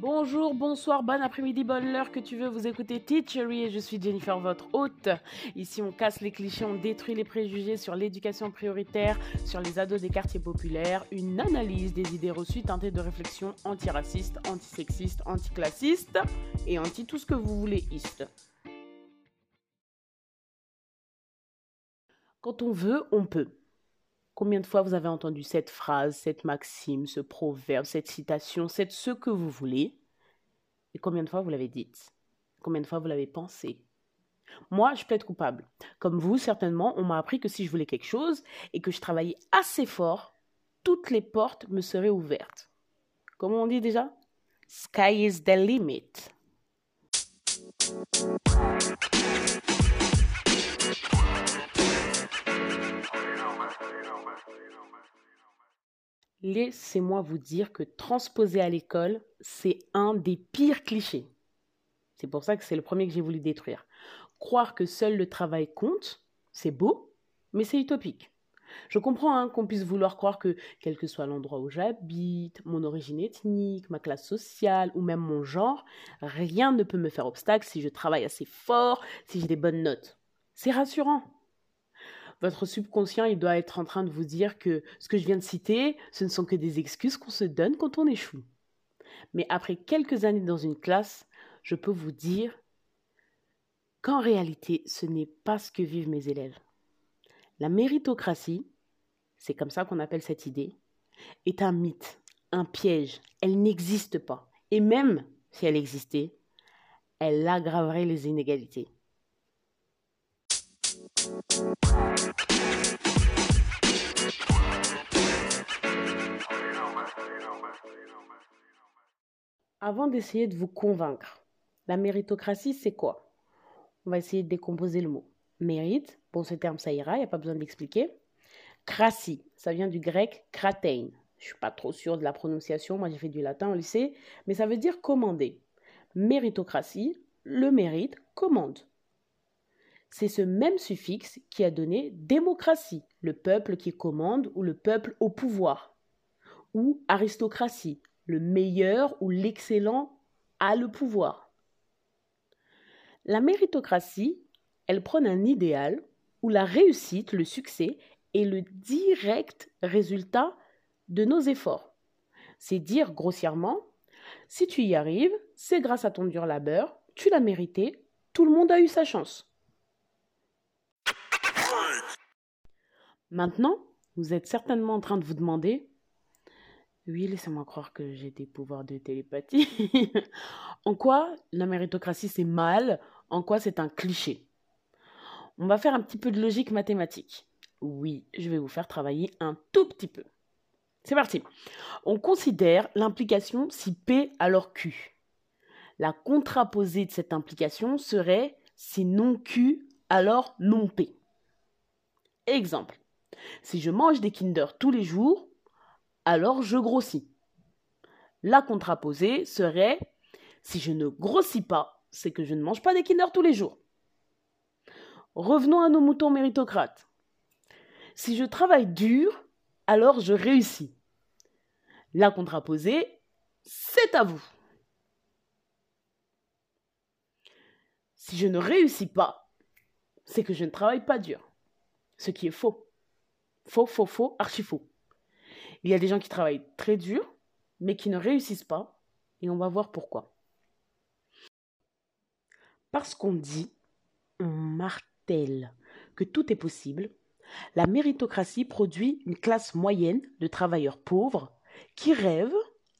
Bonjour, bonsoir, bon après-midi, bonne l'heure que tu veux, vous écoutez Teachery et je suis Jennifer, votre hôte. Ici, on casse les clichés, on détruit les préjugés sur l'éducation prioritaire, sur les ados des quartiers populaires, une analyse des idées reçues teintées de réflexion antiraciste, antisexiste, anticlassiste et anti tout ce que vous voulez, iste. Quand on veut, on peut. Combien de fois vous avez entendu cette phrase, cette maxime, ce proverbe, cette citation, cette ce que vous voulez? Et combien de fois vous l'avez dite? Combien de fois vous l'avez pensé? Moi, je peux être coupable. Comme vous, certainement, on m'a appris que si je voulais quelque chose et que je travaillais assez fort, toutes les portes me seraient ouvertes. Comment on dit déjà? Sky is the limit. Laissez-moi vous dire que transposer à l'école, c'est un des pires clichés. C'est pour ça que c'est le premier que j'ai voulu détruire. Croire que seul le travail compte, c'est beau, mais c'est utopique. Je comprends hein, qu'on puisse vouloir croire que, quel que soit l'endroit où j'habite, mon origine ethnique, ma classe sociale ou même mon genre, rien ne peut me faire obstacle si je travaille assez fort, si j'ai des bonnes notes. C'est rassurant votre subconscient, il doit être en train de vous dire que ce que je viens de citer, ce ne sont que des excuses qu'on se donne quand on échoue. Mais après quelques années dans une classe, je peux vous dire qu'en réalité, ce n'est pas ce que vivent mes élèves. La méritocratie, c'est comme ça qu'on appelle cette idée, est un mythe, un piège. Elle n'existe pas. Et même si elle existait, elle aggraverait les inégalités. Avant d'essayer de vous convaincre, la méritocratie, c'est quoi? On va essayer de décomposer le mot. Mérite, bon, ce terme, ça ira, il n'y a pas besoin de l'expliquer. Cratie, ça vient du grec kratein. Je suis pas trop sûre de la prononciation, moi j'ai fait du latin au lycée, mais ça veut dire commander. Méritocratie, le mérite commande. C'est ce même suffixe qui a donné démocratie, le peuple qui commande ou le peuple au pouvoir, ou aristocratie, le meilleur ou l'excellent a le pouvoir. La méritocratie, elle prône un idéal où la réussite, le succès, est le direct résultat de nos efforts. C'est dire grossièrement, si tu y arrives, c'est grâce à ton dur labeur, tu l'as mérité, tout le monde a eu sa chance. Maintenant, vous êtes certainement en train de vous demander oui, laissez-moi croire que j'ai des pouvoirs de télépathie. en quoi la méritocratie c'est mal? En quoi c'est un cliché? On va faire un petit peu de logique mathématique. Oui, je vais vous faire travailler un tout petit peu. C'est parti. On considère l'implication si P alors Q. La contraposée de cette implication serait si non Q alors non P. Exemple. Si je mange des Kinder tous les jours, alors je grossis. La contraposée serait si je ne grossis pas, c'est que je ne mange pas des Kinder tous les jours. Revenons à nos moutons méritocrates. Si je travaille dur, alors je réussis. La contraposée, c'est à vous. Si je ne réussis pas, c'est que je ne travaille pas dur. Ce qui est faux. Faux, faux, faux, archi faux. Il y a des gens qui travaillent très dur, mais qui ne réussissent pas, et on va voir pourquoi. Parce qu'on dit, on martèle que tout est possible, la méritocratie produit une classe moyenne de travailleurs pauvres qui rêvent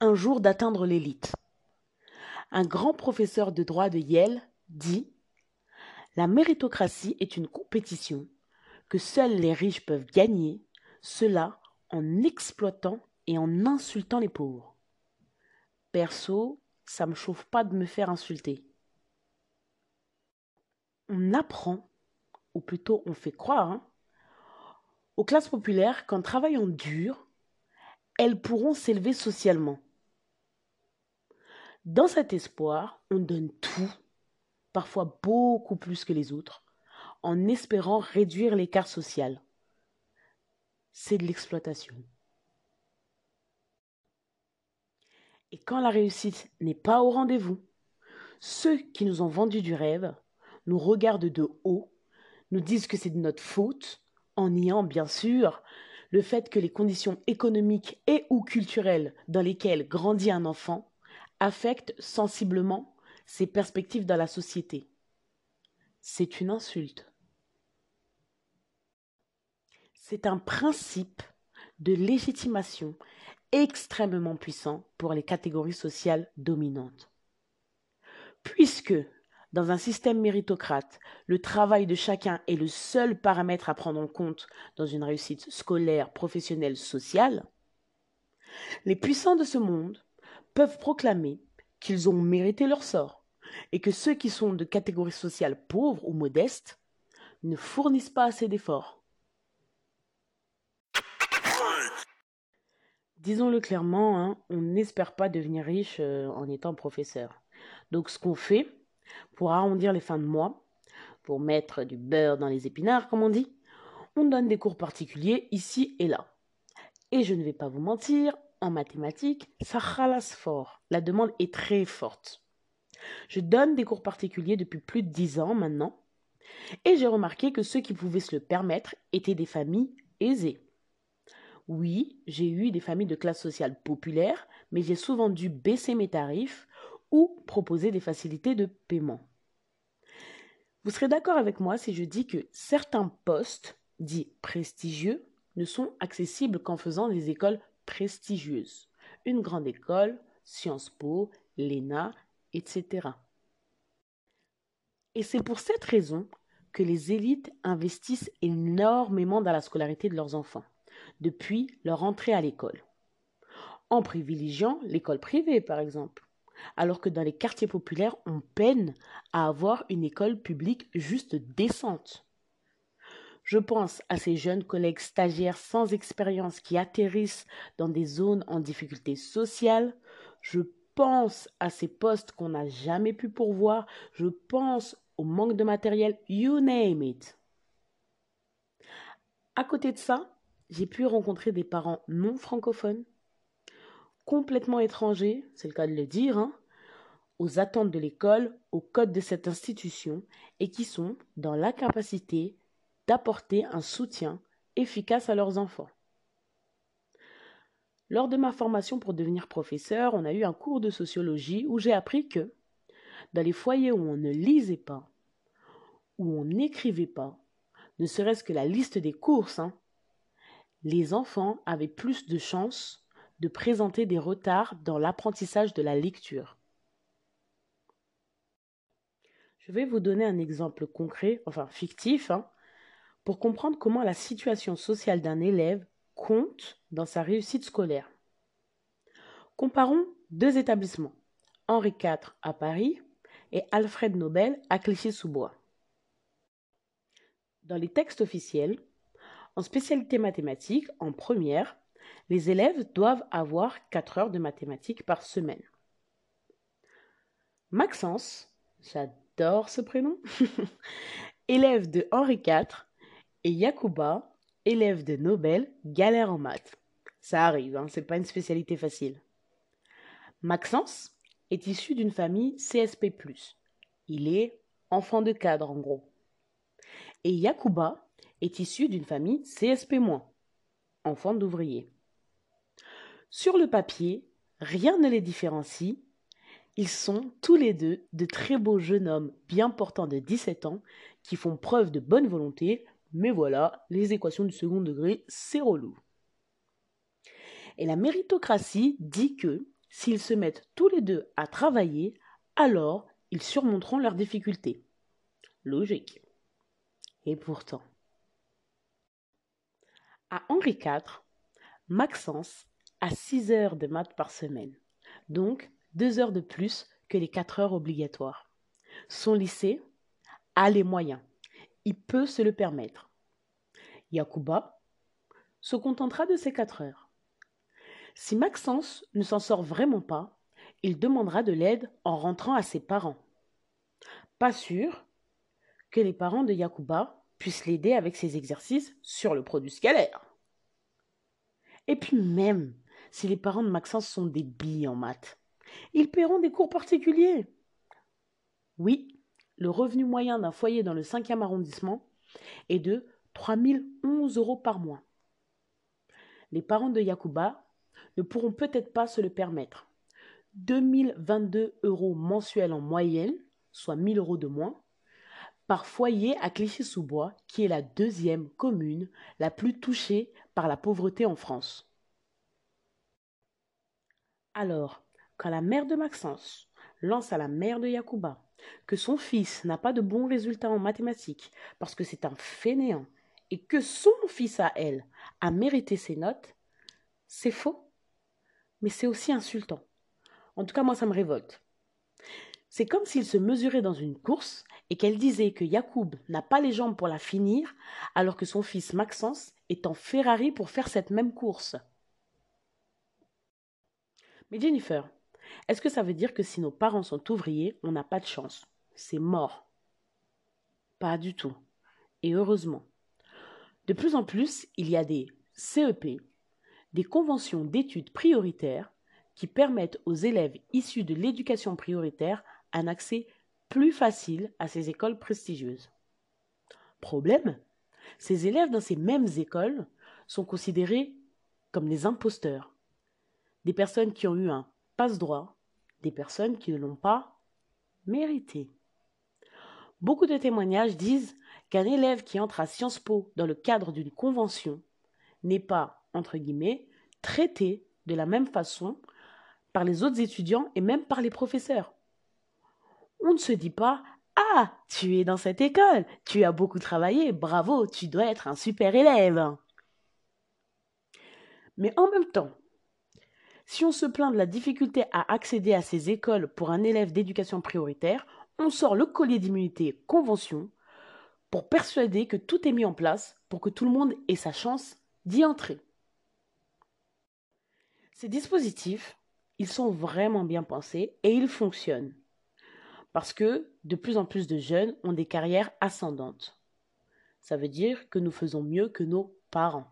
un jour d'atteindre l'élite. Un grand professeur de droit de Yale dit La méritocratie est une compétition que seuls les riches peuvent gagner, cela en exploitant et en insultant les pauvres. Perso, ça me chauffe pas de me faire insulter. On apprend, ou plutôt on fait croire, hein, aux classes populaires qu'en travaillant dur, elles pourront s'élever socialement. Dans cet espoir, on donne tout, parfois beaucoup plus que les autres, en espérant réduire l'écart social. C'est de l'exploitation. Et quand la réussite n'est pas au rendez-vous, ceux qui nous ont vendu du rêve nous regardent de haut, nous disent que c'est de notre faute, en niant bien sûr le fait que les conditions économiques et ou culturelles dans lesquelles grandit un enfant affectent sensiblement ses perspectives dans la société. C'est une insulte. C'est un principe de légitimation extrêmement puissant pour les catégories sociales dominantes. Puisque, dans un système méritocrate, le travail de chacun est le seul paramètre à prendre en compte dans une réussite scolaire, professionnelle, sociale, les puissants de ce monde peuvent proclamer qu'ils ont mérité leur sort et que ceux qui sont de catégorie sociale pauvre ou modeste ne fournissent pas assez d'efforts. Disons-le clairement, hein, on n'espère pas devenir riche euh, en étant professeur. Donc ce qu'on fait, pour arrondir les fins de mois, pour mettre du beurre dans les épinards, comme on dit, on donne des cours particuliers ici et là. Et je ne vais pas vous mentir, en mathématiques, ça ralasse fort. La demande est très forte. Je donne des cours particuliers depuis plus de dix ans maintenant, et j'ai remarqué que ceux qui pouvaient se le permettre étaient des familles aisées. Oui, j'ai eu des familles de classe sociale populaire, mais j'ai souvent dû baisser mes tarifs ou proposer des facilités de paiement. Vous serez d'accord avec moi si je dis que certains postes dits prestigieux ne sont accessibles qu'en faisant des écoles prestigieuses. Une grande école, Sciences Po, l'ENA, etc. Et c'est pour cette raison que les élites investissent énormément dans la scolarité de leurs enfants, depuis leur entrée à l'école, en privilégiant l'école privée par exemple alors que dans les quartiers populaires, on peine à avoir une école publique juste décente. Je pense à ces jeunes collègues stagiaires sans expérience qui atterrissent dans des zones en difficulté sociale. Je pense à ces postes qu'on n'a jamais pu pourvoir. Je pense au manque de matériel. You name it. À côté de ça, j'ai pu rencontrer des parents non francophones complètement étrangers, c'est le cas de le dire, hein, aux attentes de l'école, au code de cette institution, et qui sont dans l'incapacité d'apporter un soutien efficace à leurs enfants. Lors de ma formation pour devenir professeur, on a eu un cours de sociologie où j'ai appris que dans les foyers où on ne lisait pas, où on n'écrivait pas, ne serait-ce que la liste des courses, hein, les enfants avaient plus de chances de présenter des retards dans l'apprentissage de la lecture. Je vais vous donner un exemple concret, enfin fictif, hein, pour comprendre comment la situation sociale d'un élève compte dans sa réussite scolaire. Comparons deux établissements, Henri IV à Paris et Alfred Nobel à Clichy-sous-Bois. Dans les textes officiels, en spécialité mathématiques, en première, les élèves doivent avoir 4 heures de mathématiques par semaine. Maxence, j'adore ce prénom, élève de Henri IV, et Yacouba, élève de Nobel, galère en maths. Ça arrive, hein, c'est pas une spécialité facile. Maxence est issu d'une famille CSP. Il est enfant de cadre en gros. Et Yacouba est issu d'une famille CSP-, enfant d'ouvrier. Sur le papier, rien ne les différencie. Ils sont tous les deux de très beaux jeunes hommes bien portants de 17 ans qui font preuve de bonne volonté, mais voilà, les équations du second degré, c'est relou. Et la méritocratie dit que s'ils se mettent tous les deux à travailler, alors ils surmonteront leurs difficultés. Logique. Et pourtant. À Henri IV, Maxence à 6 heures de maths par semaine, donc 2 heures de plus que les 4 heures obligatoires. Son lycée a les moyens, il peut se le permettre. Yakuba se contentera de ces 4 heures. Si Maxence ne s'en sort vraiment pas, il demandera de l'aide en rentrant à ses parents. Pas sûr que les parents de Yakuba puissent l'aider avec ses exercices sur le produit scalaire. Et puis même si les parents de Maxence sont des billes en maths. Ils paieront des cours particuliers. Oui, le revenu moyen d'un foyer dans le 5e arrondissement est de 3011 euros par mois. Les parents de Yakuba ne pourront peut-être pas se le permettre. 2022 euros mensuels en moyenne, soit 1000 euros de moins, par foyer à Clichy-sous-Bois, qui est la deuxième commune la plus touchée par la pauvreté en France. Alors, quand la mère de Maxence lance à la mère de Yakuba que son fils n'a pas de bons résultats en mathématiques parce que c'est un fainéant et que son fils à elle a mérité ses notes, c'est faux, mais c'est aussi insultant. En tout cas, moi, ça me révolte. C'est comme s'il se mesurait dans une course et qu'elle disait que Yacoub n'a pas les jambes pour la finir, alors que son fils Maxence est en Ferrari pour faire cette même course. Mais Jennifer, est-ce que ça veut dire que si nos parents sont ouvriers, on n'a pas de chance? C'est mort. Pas du tout. Et heureusement. De plus en plus, il y a des CEP, des conventions d'études prioritaires, qui permettent aux élèves issus de l'éducation prioritaire un accès plus facile à ces écoles prestigieuses. Problème Ces élèves dans ces mêmes écoles sont considérés comme des imposteurs, des personnes qui ont eu un passe-droit, des personnes qui ne l'ont pas mérité. Beaucoup de témoignages disent qu'un élève qui entre à Sciences Po dans le cadre d'une convention n'est pas, entre guillemets, traité de la même façon par les autres étudiants et même par les professeurs. On ne se dit pas Ah, tu es dans cette école, tu as beaucoup travaillé, bravo, tu dois être un super élève. Mais en même temps, si on se plaint de la difficulté à accéder à ces écoles pour un élève d'éducation prioritaire, on sort le collier d'immunité convention pour persuader que tout est mis en place pour que tout le monde ait sa chance d'y entrer. Ces dispositifs, ils sont vraiment bien pensés et ils fonctionnent. Parce que de plus en plus de jeunes ont des carrières ascendantes. Ça veut dire que nous faisons mieux que nos parents.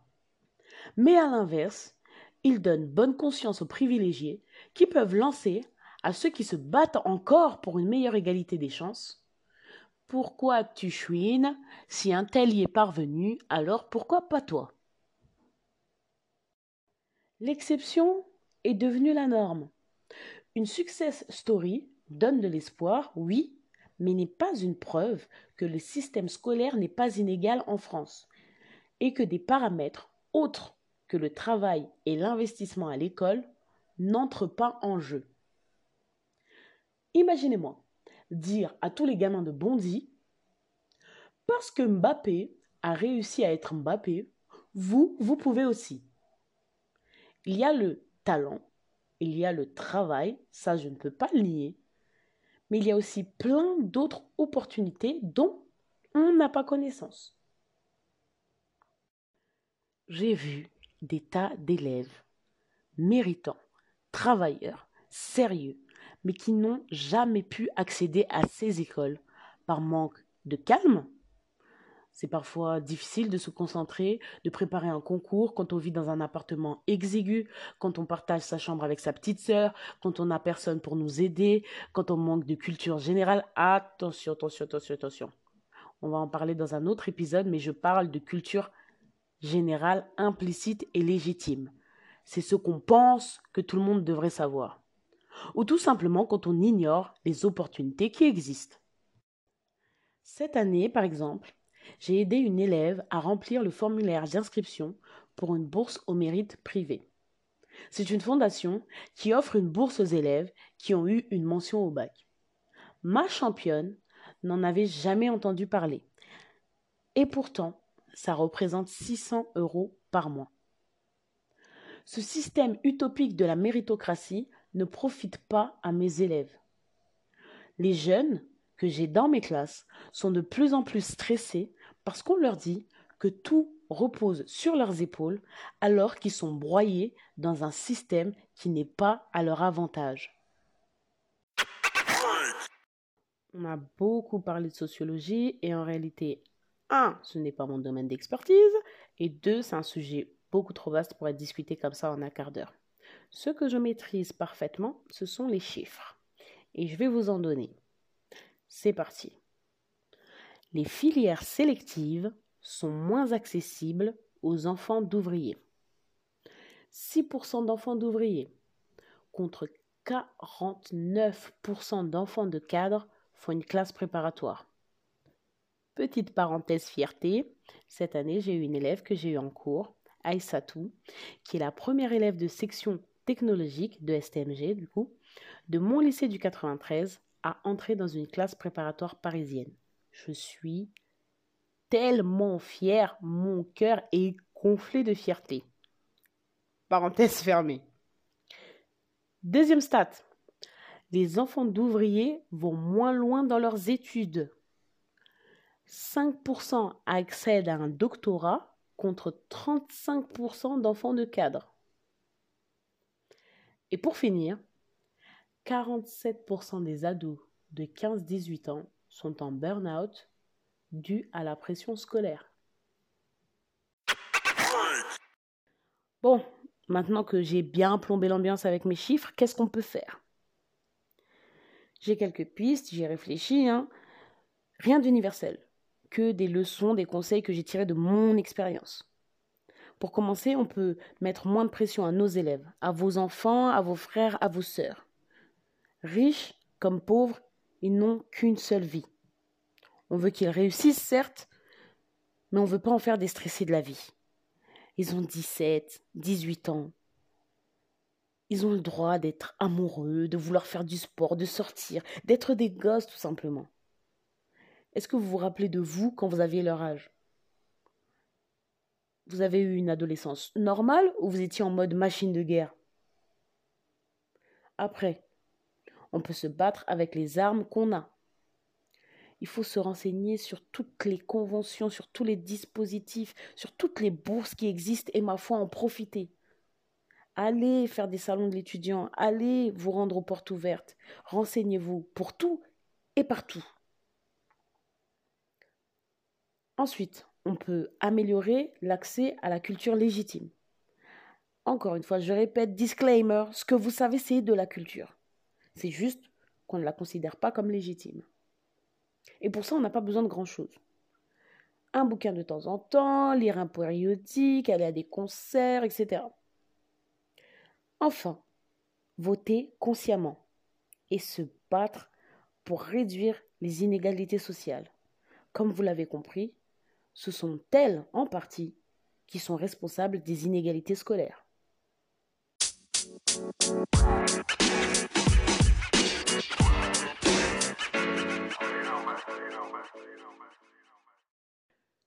Mais à l'inverse, ils donnent bonne conscience aux privilégiés qui peuvent lancer à ceux qui se battent encore pour une meilleure égalité des chances. Pourquoi tu chouines Si un tel y est parvenu, alors pourquoi pas toi? L'exception est devenue la norme. Une success story donne de l'espoir, oui, mais n'est pas une preuve que le système scolaire n'est pas inégal en France et que des paramètres autres que le travail et l'investissement à l'école n'entrent pas en jeu. Imaginez-moi dire à tous les gamins de Bondy parce que Mbappé a réussi à être Mbappé, vous, vous pouvez aussi. Il y a le talent, il y a le travail, ça je ne peux pas le nier, mais il y a aussi plein d'autres opportunités dont on n'a pas connaissance. J'ai vu des tas d'élèves méritants, travailleurs, sérieux, mais qui n'ont jamais pu accéder à ces écoles par manque de calme, c'est parfois difficile de se concentrer, de préparer un concours quand on vit dans un appartement exigu, quand on partage sa chambre avec sa petite sœur, quand on n'a personne pour nous aider, quand on manque de culture générale. Attention, attention, attention, attention. On va en parler dans un autre épisode, mais je parle de culture générale implicite et légitime. C'est ce qu'on pense que tout le monde devrait savoir. Ou tout simplement quand on ignore les opportunités qui existent. Cette année, par exemple, j'ai aidé une élève à remplir le formulaire d'inscription pour une bourse au mérite privé. C'est une fondation qui offre une bourse aux élèves qui ont eu une mention au bac. Ma championne n'en avait jamais entendu parler. Et pourtant, ça représente 600 euros par mois. Ce système utopique de la méritocratie ne profite pas à mes élèves. Les jeunes que j'ai dans mes classes sont de plus en plus stressés parce qu'on leur dit que tout repose sur leurs épaules alors qu'ils sont broyés dans un système qui n'est pas à leur avantage. On a beaucoup parlé de sociologie et en réalité, un, ce n'est pas mon domaine d'expertise et deux, c'est un sujet beaucoup trop vaste pour être discuté comme ça en un quart d'heure. Ce que je maîtrise parfaitement, ce sont les chiffres. Et je vais vous en donner. C'est parti. Les filières sélectives sont moins accessibles aux enfants d'ouvriers. 6% d'enfants d'ouvriers contre 49% d'enfants de cadres font une classe préparatoire. Petite parenthèse fierté, cette année j'ai eu une élève que j'ai eu en cours, Aïssatou, qui est la première élève de section technologique de STMG du coup, de mon lycée du 93 à entrer dans une classe préparatoire parisienne. Je suis tellement fière, mon cœur est gonflé de fierté. Parenthèse fermée. Deuxième stat. Les enfants d'ouvriers vont moins loin dans leurs études. 5% accèdent à un doctorat contre 35% d'enfants de cadre. Et pour finir, 47% des ados de 15-18 ans sont en burn-out dû à la pression scolaire. Bon, maintenant que j'ai bien plombé l'ambiance avec mes chiffres, qu'est-ce qu'on peut faire? J'ai quelques pistes, j'y ai réfléchi. Hein. Rien d'universel, que des leçons, des conseils que j'ai tirés de mon expérience. Pour commencer, on peut mettre moins de pression à nos élèves, à vos enfants, à vos frères, à vos sœurs. Riches comme pauvres, ils n'ont qu'une seule vie. On veut qu'ils réussissent, certes, mais on ne veut pas en faire des stressés de la vie. Ils ont 17, 18 ans. Ils ont le droit d'être amoureux, de vouloir faire du sport, de sortir, d'être des gosses tout simplement. Est-ce que vous vous rappelez de vous quand vous aviez leur âge? Vous avez eu une adolescence normale ou vous étiez en mode machine de guerre? Après, on peut se battre avec les armes qu'on a. Il faut se renseigner sur toutes les conventions, sur tous les dispositifs, sur toutes les bourses qui existent et ma foi en profiter. Allez faire des salons de l'étudiant, allez vous rendre aux portes ouvertes, renseignez-vous pour tout et partout. Ensuite, on peut améliorer l'accès à la culture légitime. Encore une fois, je répète, disclaimer, ce que vous savez, c'est de la culture. C'est juste qu'on ne la considère pas comme légitime. Et pour ça, on n'a pas besoin de grand-chose. Un bouquin de temps en temps, lire un périodique, aller à des concerts, etc. Enfin, voter consciemment et se battre pour réduire les inégalités sociales. Comme vous l'avez compris, ce sont elles, en partie, qui sont responsables des inégalités scolaires.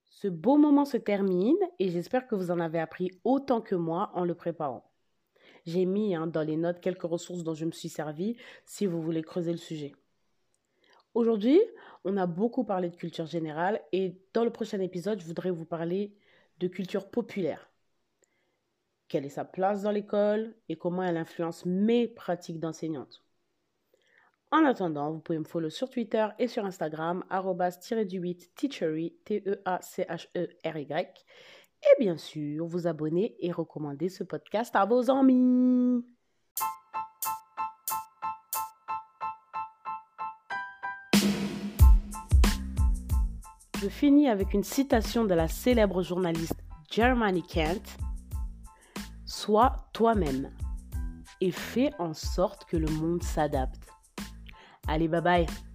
Ce beau moment se termine et j'espère que vous en avez appris autant que moi en le préparant. J'ai mis hein, dans les notes quelques ressources dont je me suis servi si vous voulez creuser le sujet. Aujourd'hui, on a beaucoup parlé de culture générale et dans le prochain épisode, je voudrais vous parler de culture populaire. Quelle est sa place dans l'école et comment elle influence mes pratiques d'enseignante? En attendant, vous pouvez me follow sur Twitter et sur Instagram, arrobas-du-8 teachery, T-E-A-C-H-E-R-Y. Et bien sûr, vous abonner et recommander ce podcast à vos amis. Je finis avec une citation de la célèbre journaliste Germany Kent. Sois toi-même et fais en sorte que le monde s'adapte. Allez, bye bye